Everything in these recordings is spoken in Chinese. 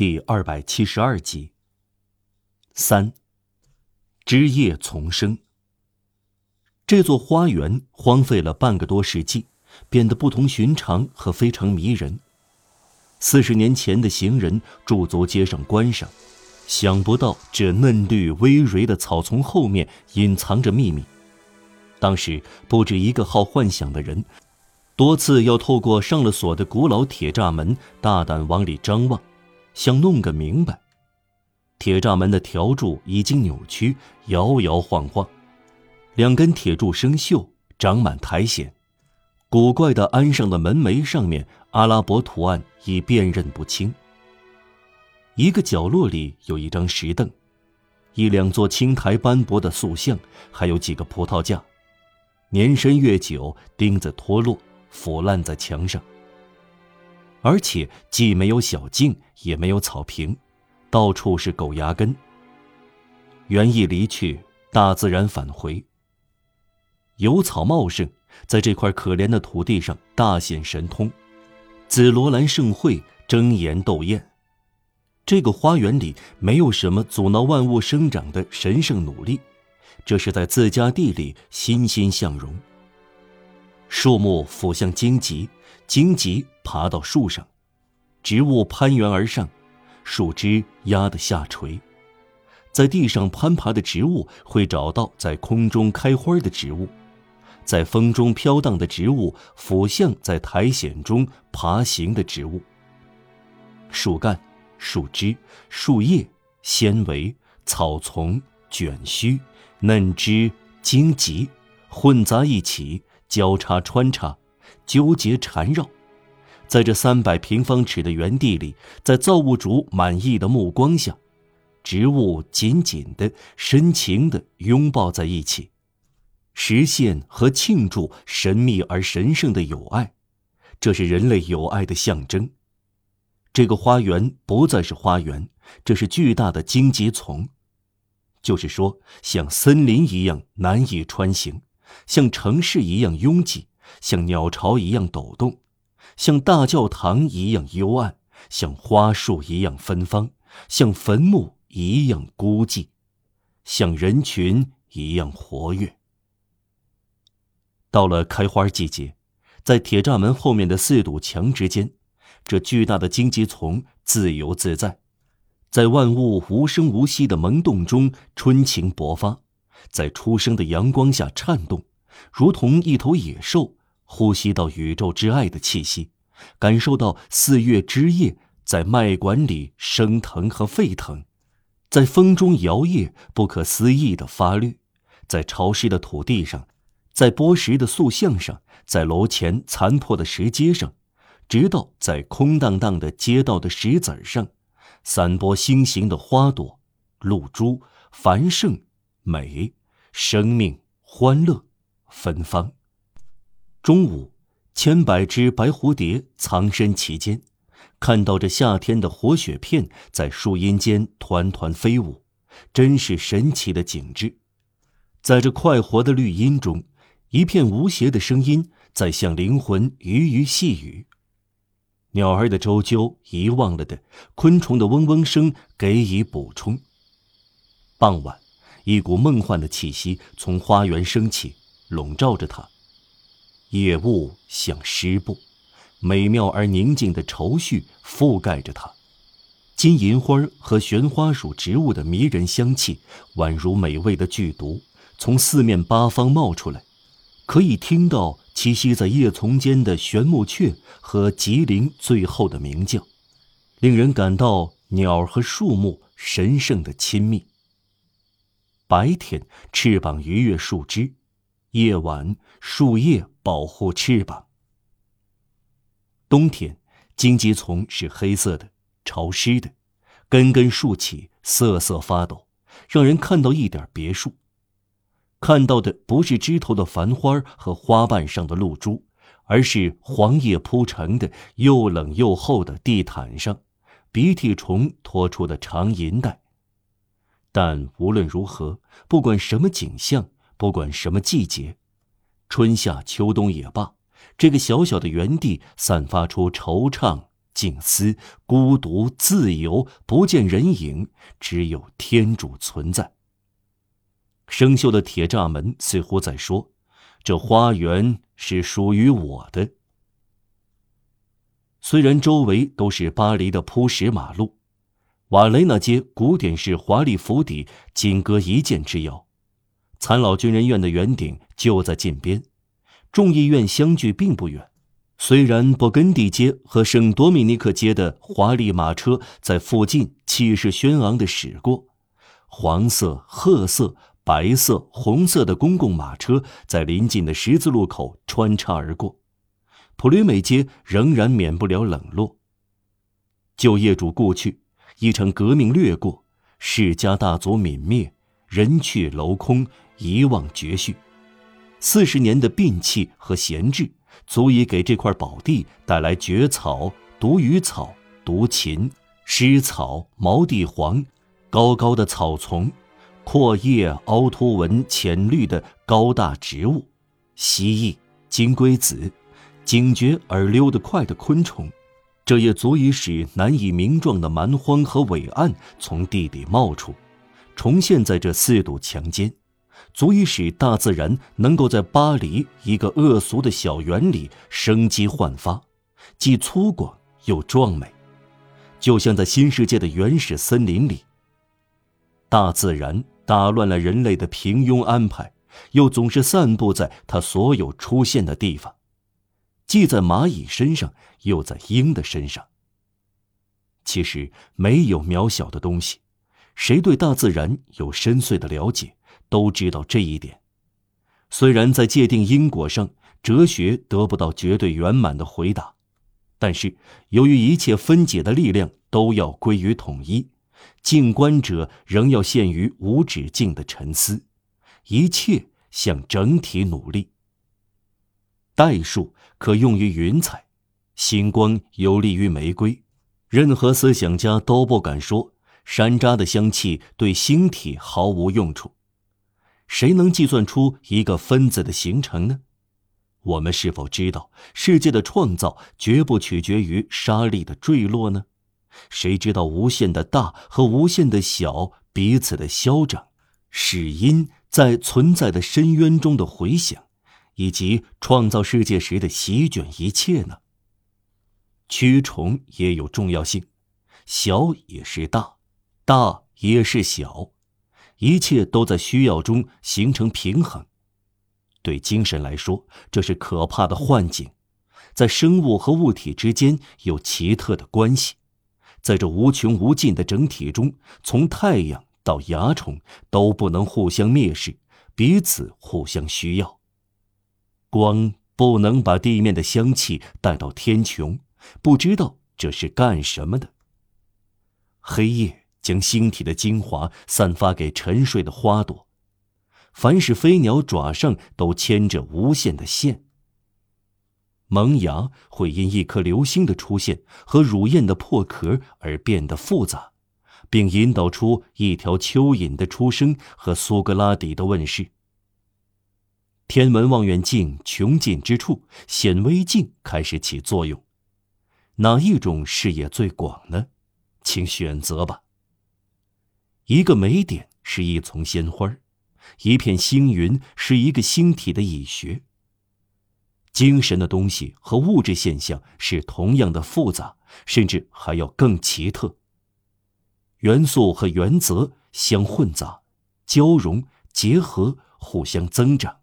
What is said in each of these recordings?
第二百七十二集。三，枝叶丛生。这座花园荒废了半个多世纪，变得不同寻常和非常迷人。四十年前的行人驻足街上观赏，想不到这嫩绿葳蕤的草丛后面隐藏着秘密。当时不止一个好幻想的人，多次要透过上了锁的古老铁栅门，大胆往里张望，想弄个明白。铁栅门的条柱已经扭曲，摇摇晃晃，两根铁柱生锈，长满苔藓。古怪的安上的门楣上面阿拉伯图案已辨认不清。一个角落里有一张石凳，一两座青苔斑驳的塑像，还有几个葡萄架。年深月久，钉子脱落，腐烂在墙上。而且既没有小径，也没有草坪，到处是狗牙根。园艺离去，大自然返回。油草茂盛，在这块可怜的土地上大显神通。紫罗兰盛会，争妍斗艳。这个花园里没有什么阻挠万物生长的神圣努力。这是在自家地里欣欣向荣。树木俯向荆棘，荆棘爬到树上，植物攀援而上，树枝压得下垂。在地上攀爬的植物会找到在空中开花的植物，在风中飘荡的植物俯向在苔藓中爬行的植物。树干、树枝、树叶、纤维、草丛、卷须。嫩枝、荆棘混杂一起，交叉穿插，纠结缠绕，在这三百平方尺的园地里，在造物主满意的目光下，植物紧紧的、深情的拥抱在一起，实现和庆祝神秘而神圣的友爱。这是人类友爱的象征。这个花园不再是花园，这是巨大的荆棘丛。就是说，像森林一样难以穿行，像城市一样拥挤，像鸟巢一样抖动，像大教堂一样幽暗，像花树一样芬芳，像坟墓一样孤寂，像人群一样活跃。到了开花季节，在铁栅门后面的四堵墙之间，这巨大的荆棘丛自由自在。在万物无声无息的萌动中，春情勃发，在初升的阳光下颤动，如同一头野兽，呼吸到宇宙之爱的气息，感受到四月之夜在脉管里升腾和沸腾，在风中摇曳，不可思议的发绿，在潮湿的土地上，在剥蚀的塑像上，在楼前残破的石阶上，直到在空荡荡的街道的石子上。散播星形的花朵，露珠繁盛，美，生命欢乐，芬芳。中午，千百只白蝴蝶藏身其间，看到这夏天的活雪片在树荫间团团飞舞，真是神奇的景致。在这快活的绿荫中，一片无邪的声音在向灵魂鱼鱼细语。鸟儿的啾啾，遗忘了的；昆虫的嗡嗡声，给予补充。傍晚，一股梦幻的气息从花园升起，笼罩着它。夜雾像湿布，美妙而宁静的愁绪覆盖着它。金银花和玄花属植物的迷人香气，宛如美味的剧毒，从四面八方冒出来，可以听到。栖息在叶丛间的玄木雀和吉林最后的鸣叫，令人感到鸟和树木神圣的亲密。白天，翅膀逾越树枝；夜晚，树叶保护翅膀。冬天，荆棘丛是黑色的、潮湿的，根根竖起，瑟瑟发抖，让人看到一点别墅。看到的不是枝头的繁花和花瓣上的露珠，而是黄叶铺成的又冷又厚的地毯上，鼻涕虫拖出的长银带。但无论如何，不管什么景象，不管什么季节，春夏秋冬也罢，这个小小的园地散发出惆怅静思、孤独、自由，不见人影，只有天主存在。生锈的铁栅门似乎在说：“这花园是属于我的。”虽然周围都是巴黎的铺石马路，瓦雷纳街古典式华丽府邸仅隔一箭之遥，残老军人院的圆顶就在近边，众议院相距并不远。虽然勃艮第街和圣多米尼克街的华丽马车在附近气势轩昂地驶过，黄色、褐色、白色、红色的公共马车在临近的十字路口穿插而过，普吕美街仍然免不了冷落。旧业主故去，一场革命掠过，世家大族泯灭，人去楼空，遗忘绝续，四十年的摒弃和闲置。足以给这块宝地带来蕨草、毒鱼草、毒芹、湿草、毛地黄，高高的草丛，阔叶凹凸纹浅绿的高大植物，蜥蜴、金龟子，警觉而溜得快的昆虫，这也足以使难以名状的蛮荒和伟岸从地底冒出，重现在这四堵墙间。足以使大自然能够在巴黎一个恶俗的小园里生机焕发，既粗犷又壮美，就像在新世界的原始森林里。大自然打乱了人类的平庸安排，又总是散布在它所有出现的地方，既在蚂蚁身上，又在鹰的身上。其实没有渺小的东西，谁对大自然有深邃的了解？都知道这一点，虽然在界定因果上，哲学得不到绝对圆满的回答，但是由于一切分解的力量都要归于统一，静观者仍要陷于无止境的沉思，一切向整体努力。代数可用于云彩，星光有利于玫瑰，任何思想家都不敢说山楂的香气对星体毫无用处。谁能计算出一个分子的形成呢？我们是否知道世界的创造绝不取决于沙粒的坠落呢？谁知道无限的大和无限的小彼此的消长，使音在存在的深渊中的回响，以及创造世界时的席卷一切呢？蛆虫也有重要性，小也是大，大也是小。一切都在需要中形成平衡。对精神来说，这是可怕的幻境。在生物和物体之间有奇特的关系，在这无穷无尽的整体中，从太阳到蚜虫都不能互相蔑视，彼此互相需要。光不能把地面的香气带到天穹，不知道这是干什么的。黑夜。将星体的精华散发给沉睡的花朵，凡是飞鸟爪上都牵着无限的线。萌芽会因一颗流星的出现和乳燕的破壳而变得复杂，并引导出一条蚯蚓的出生和苏格拉底的问世。天文望远镜穷尽之处，显微镜开始起作用。哪一种视野最广呢？请选择吧。一个美点是一丛鲜花，一片星云是一个星体的蚁穴。精神的东西和物质现象是同样的复杂，甚至还要更奇特。元素和原则相混杂、交融、结合，互相增长，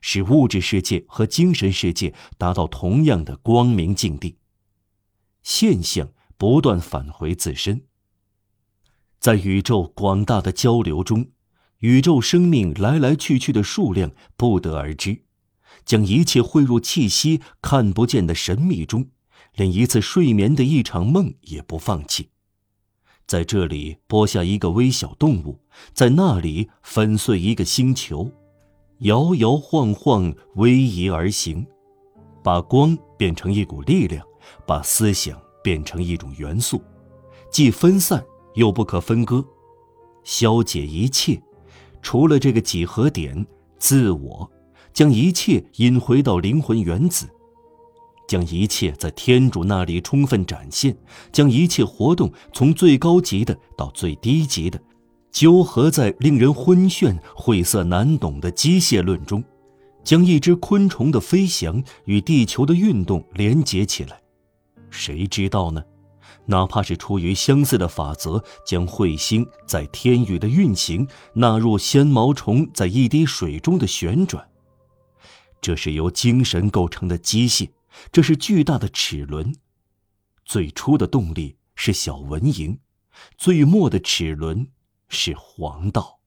使物质世界和精神世界达到同样的光明境地。现象不断返回自身。在宇宙广大的交流中，宇宙生命来来去去的数量不得而知，将一切汇入气息看不见的神秘中，连一次睡眠的一场梦也不放弃。在这里播下一个微小动物，在那里粉碎一个星球，摇摇晃晃，逶迤而行，把光变成一股力量，把思想变成一种元素，既分散。又不可分割，消解一切，除了这个几何点——自我，将一切引回到灵魂原子，将一切在天主那里充分展现，将一切活动从最高级的到最低级的，纠合在令人昏眩、晦涩难懂的机械论中，将一只昆虫的飞翔与地球的运动连接起来。谁知道呢？哪怕是出于相似的法则，将彗星在天宇的运行纳入纤毛虫在一滴水中的旋转。这是由精神构成的机械，这是巨大的齿轮。最初的动力是小蚊蝇，最末的齿轮是黄道。